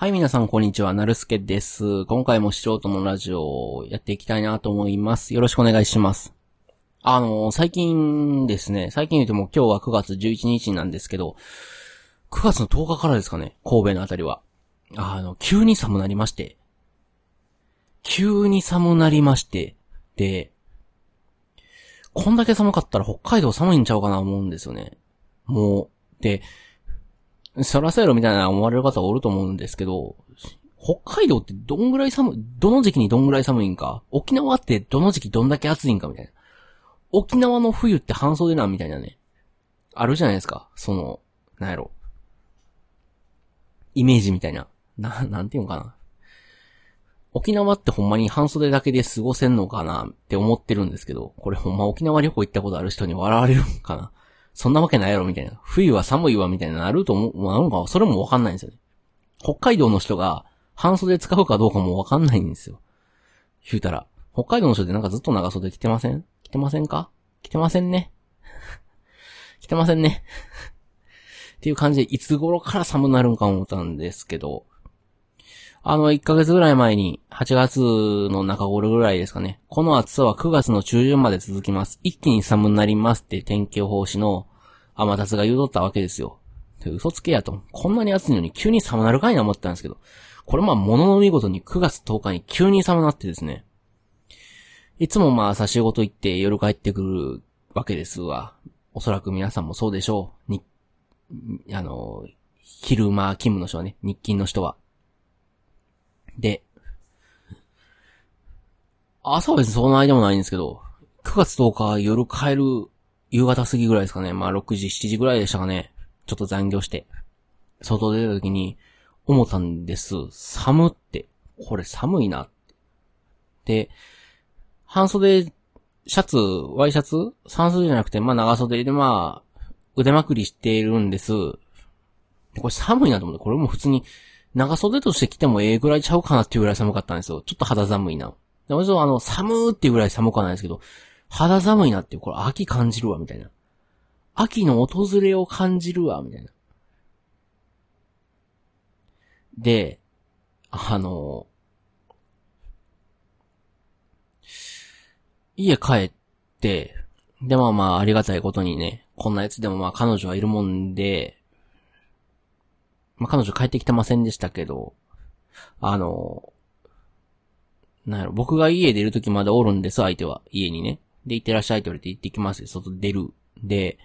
はい、皆さん、こんにちは。なるすけです。今回も素人のラジオをやっていきたいなと思います。よろしくお願いします。あの、最近ですね、最近言うても今日は9月11日なんですけど、9月の10日からですかね、神戸のあたりは。あの、急に寒なりまして、急に寒なりまして、で、こんだけ寒かったら北海道寒いんちゃうかな思うんですよね。もう、で、そらそうやろみたいな思われる方おると思うんですけど、北海道ってどんぐらい寒い、どの時期にどんぐらい寒いんか、沖縄ってどの時期どんだけ暑いんかみたいな。沖縄の冬って半袖なんみたいなね。あるじゃないですか。その、なんやろ。イメージみたいな。な、なんていうんかな。沖縄ってほんまに半袖だけで過ごせんのかなって思ってるんですけど、これほんま沖縄旅行行ったことある人に笑われるんかな。そんなわけないやろみたいな。冬は寒いわみたいななると思う、なのか、それもわかんないんですよね。北海道の人が半袖使うかどうかもわかんないんですよ。言うたら。北海道の人ってなんかずっと長袖着てません？着てませんか？着てませんね？着てませんね？っていう感じで、いつ頃から寒なるんか思ったんですけど、あの、1ヶ月ぐらい前に、8月の中頃ぐらいですかね。この暑さは9月の中旬まで続きます。一気に寒になりますって天気予報士の天達が言うとったわけですよ。嘘つけやと。こんなに暑いのに急に寒なるかいな思ったんですけど。これまあ、物の見事に9月10日に急に寒なってですね。いつもまあ、朝仕事行って夜帰ってくるわけですわ。おそらく皆さんもそうでしょう。に、あの、昼間勤務の人はね、日勤の人は。で、朝は別にその間もないんですけど、9月10日夜帰る夕方過ぎぐらいですかね。まあ6時、7時ぐらいでしたかね。ちょっと残業して。外出た時に思ったんです。寒って。これ寒いなって。で、半袖、シャツ、ワイシャツ？半袖じゃなくて、まあ長袖でまあ、腕まくりしているんです。これ寒いなと思って、これも普通に長袖として着てもええぐらいちゃうかなっていうぐらい寒かったんですよ。ちょっと肌寒いな。でもちろんあの、寒ーっていうぐらい寒くはないですけど、肌寒いなっていう、これ秋感じるわ、みたいな。秋の訪れを感じるわ、みたいな。で、あの、家帰って、で、まあまあ、ありがたいことにね、こんなやつでもまあ彼女はいるもんで、まあ彼女帰ってきてませんでしたけど、あの、なんやろ、僕が家出るときまでおるんです、相手は。家にね。で、行ってらっしゃいって言われて行ってきます、外出る。で、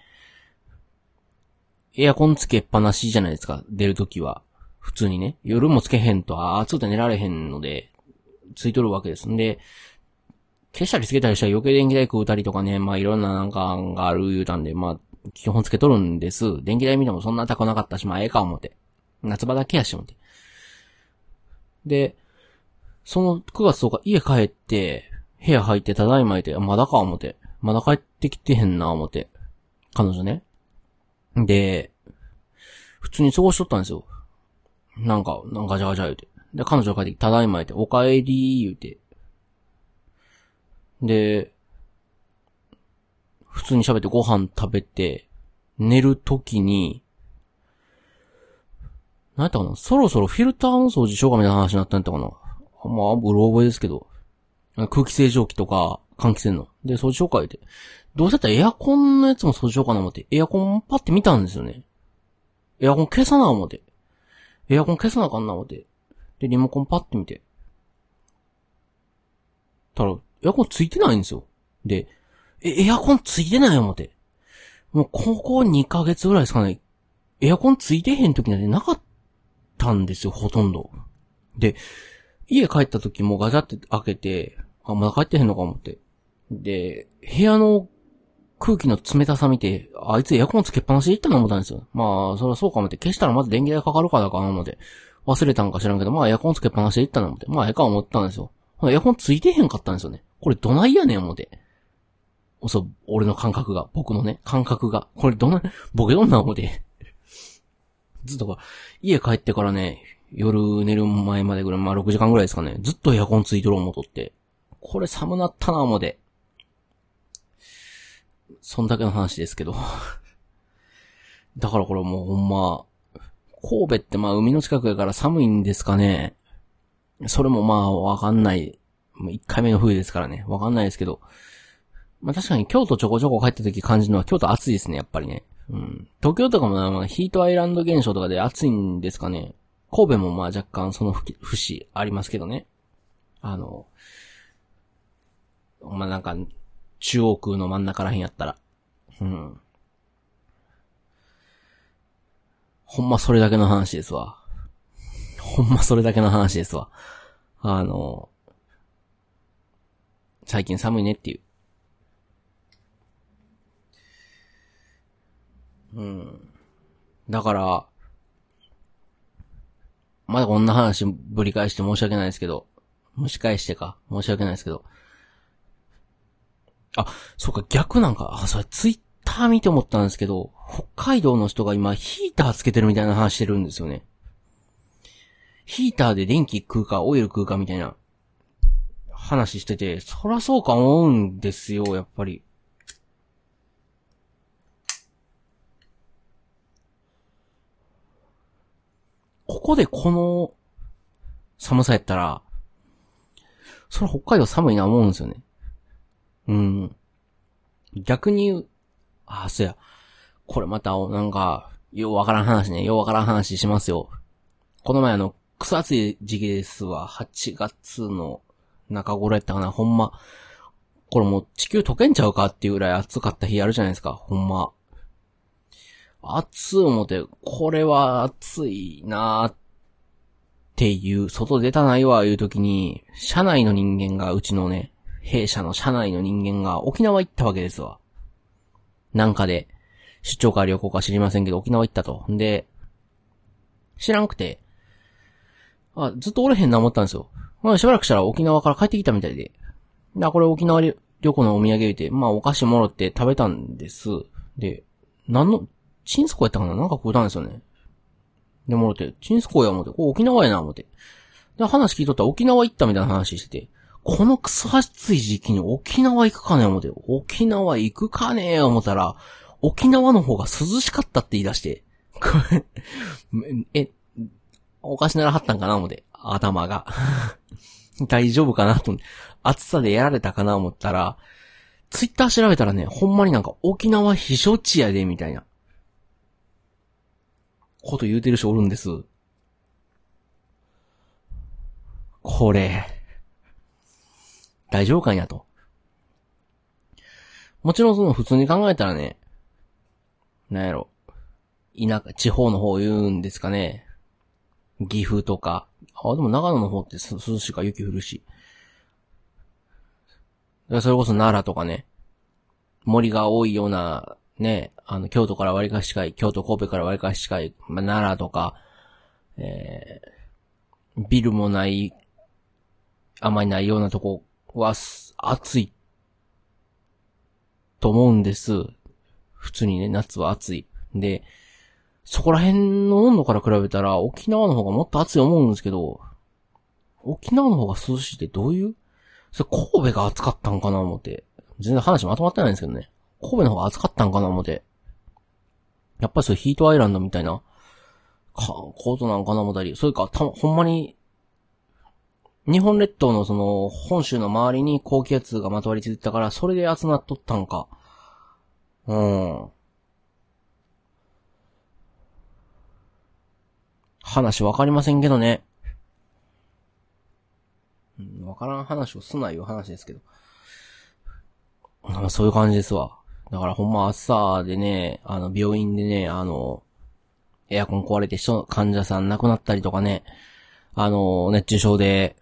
エアコンつけっぱなしじゃないですか、出るときは。普通にね。夜もつけへんと、あー暑くて寝られへんので、ついとるわけです。んで、消したりつけたりしたら余計電気代食うたりとかね、まあいろんななんかがある言うたんで、まあ、基本つけとるんです。電気代見てもそんな高なかったし、まあええか思って。夏場だけやし思って。で、その9月10日家帰って、部屋入ってただいまいて、まだか思って。まだ帰ってきてへんな思って。彼女ね。で、普通に過ごしとったんですよ。なんか、なんかガチャガチャ言うて。で、彼女が帰ってきて、ただいまいて、お帰り言うて。で、普通に喋ってご飯食べて、寝るときに、なんやったかなそろそろフィルターの掃除しようかみたいな話になったんやったかなまあ、うろ覚えですけど。空気清浄機とか、換気扇の。で、掃除しようか言うて。どうせやったらエアコンのやつも掃除しようかな思って。エアコンパって見たんですよね。エアコン消さな思って。エアコン消さなあかんな思って。で、リモコンパって見て。たら、エアコンついてないんですよ。で、え、エアコンついてない思って。もう、ここ2ヶ月ぐらいですかね。エアコンついてへん時なんてなかったんですよ、ほとんど。で、家帰った時もガチャって開けて、あ、まだ帰ってへんのか思って。で、部屋の空気の冷たさ見て、あいつエアコンつけっぱなしで行ったの思ったんですよ。まあ、そりゃそうか思って、消したらまず電気代かかるからかな思って。忘れたんか知らんけど、まあエアコンつけっぱなしで行ったの思って。まあええか思ったんですよ。エアコンついてへんかったんですよね。これどないやねん思って。そう、俺の感覚が、僕のね、感覚が。これどない、ボケどんな思って。ずっとか、家帰ってからね、夜寝る前までぐらい、まあ6時間ぐらいですかね。ずっとエアコンついとる思うとって。これ寒なったな思って。そんだけの話ですけど。だからこれもうほんま、神戸ってまあ海の近くやから寒いんですかね。それもまあわかんない。もう1回目の冬ですからね。わかんないですけど。まあ確かに京都ちょこちょこ帰った時感じるのは京都暑いですね、やっぱりね。うん。東京とかもヒートアイランド現象とかで暑いんですかね。神戸もまあ若干その節ありますけどね。あの、まあなんか、中央空の真ん中らへんやったら。うん。ほんまそれだけの話ですわ。ほんまそれだけの話ですわ。あの、最近寒いねっていう。うん。だから、まだこんな話ぶり返して申し訳ないですけど、蒸し返してか、申し訳ないですけど。あ、そうか、逆なんか、あ、それツイッター見て思ったんですけど、北海道の人が今ヒーターつけてるみたいな話してるんですよね。ヒーターで電気食うか、オイル食うかみたいな話してて、そらそうか思うんですよ、やっぱり。ここでこの寒さやったら、それ北海道寒いな思うんですよね。うん。逆に、あ、そや。これまた、なんか、ようわからん話ね。ようわからん話しますよ。この前あの、草暑い時期ですわ。8月の中頃やったかな。ほんま。これもう地球溶けんちゃうかっていうぐらい暑かった日あるじゃないですか。ほんま。暑思って、これは暑いなーっていう、外出たないわ、いう時に、社内の人間が、うちのね、弊社の社内の人間が沖縄行ったわけですわ。なんかで、出張か旅行か知りませんけど、沖縄行ったと。んで、知らんくて、あ、ずっとおれへんな思ったんですよ。まあ、しばらくしたら沖縄から帰ってきたみたいで。で、これ沖縄旅行のお土産言うて、まあ、お菓子もろって食べたんです。で、なんの、チンスコやったかな？なんか食うたんですよね。で、もろて、チンスコや思って、これ沖縄やな思って。で、話聞いとったら沖縄行ったみたいな話してて、このクソ暑い時期に沖縄行くかね思って、沖縄行くかね思ったら、沖縄の方が涼しかったって言い出して、これえ、おかしならはったんかな思って、頭が。大丈夫かなと、暑さでやられたかな思ったら、ツイッター調べたらね、ほんまになんか沖縄避暑地やで、みたいな。こと言うてる人おるんです。これ、大丈夫かんやと。もちろんその普通に考えたらね、なんやろ。田舎、地方の方言うんですかね。岐阜とか。あ、でも長野の方って涼しいか雪降るし。それこそ奈良とかね。森が多いような、ね、あの、京都から割りかし近い、京都神戸から割りかし近い、まあ、奈良とか、えー、ビルもない、あまりないようなとこは、暑い、と思うんです。普通にね、夏は暑い。で、そこら辺の温度から比べたら、沖縄の方がもっと暑い思うんですけど、沖縄の方が涼しいってどういう？それ神戸が暑かったんかな思って。全然話まとまってないんですけどね。神戸の方が暑かったんかな思って。やっぱりそうヒートアイランドみたいな、か、コートなんかな思ったり、それか、た、ほんまに、日本列島のその、本州の周りに高気圧がまとわりついてたから、それで集まっとったんか。うん。話わかりませんけどね。わからん話をすないう話ですけど。まあ、そういう感じですわ。だからほんま朝でね、あの、病院でね、あの、エアコン壊れて人、患者さん亡くなったりとかね、あの、熱中症で、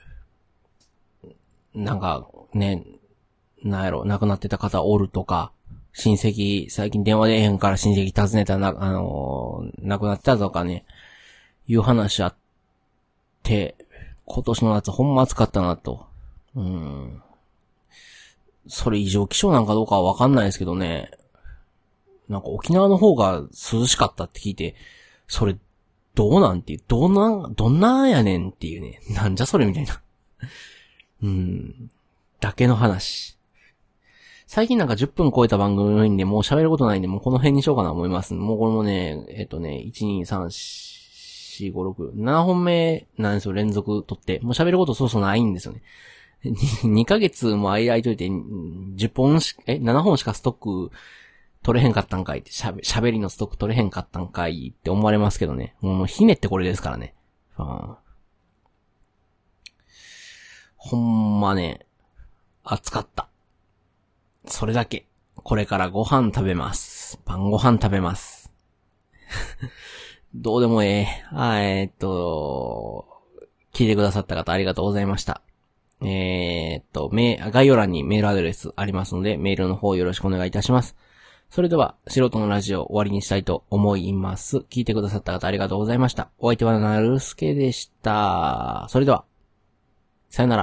なんか、ね、なんやろ、亡くなってた方おるとか、親戚、最近電話でえへんから親戚訪ねたな、あの亡くなったとかね、いう話あって、今年の夏ほんま暑かったなと。うん。それ異常気象なんかどうかはわかんないですけどね。なんか沖縄の方が涼しかったって聞いて、それ、どうなんていう、どんな、どんなんやねんっていうね。なんじゃそれみたいな。うん。だけの話。最近なんか10分超えた番組多いんでもう喋ることないんで、もうこの辺にしようかな思います。もうこれもね、えっ、とね、1、2、3、4、5、6、7本目なんですよ、連続撮って。もう喋ることそうそうないんですよね。2ヶ月も間空いといて、10本し、え、7本しかストック取れへんかったんかいって、しゃべ、喋りのストック取れへんかったんかいって思われますけどね。もう、ひねってこれですからね。うん、ほんまね、暑かった。それだけ。これからご飯食べます。晩ご飯食べます。どうでもええ。あえ、っと、聞いてくださった方ありがとうございました。えー、っと、概要欄にメールアドレスありますので、メールの方よろしくお願いいたします。それでは、素人のラジオ終わりにしたいと思います。聞いてくださった方ありがとうございました。お相手はなるすけでした。それでは、さよなら。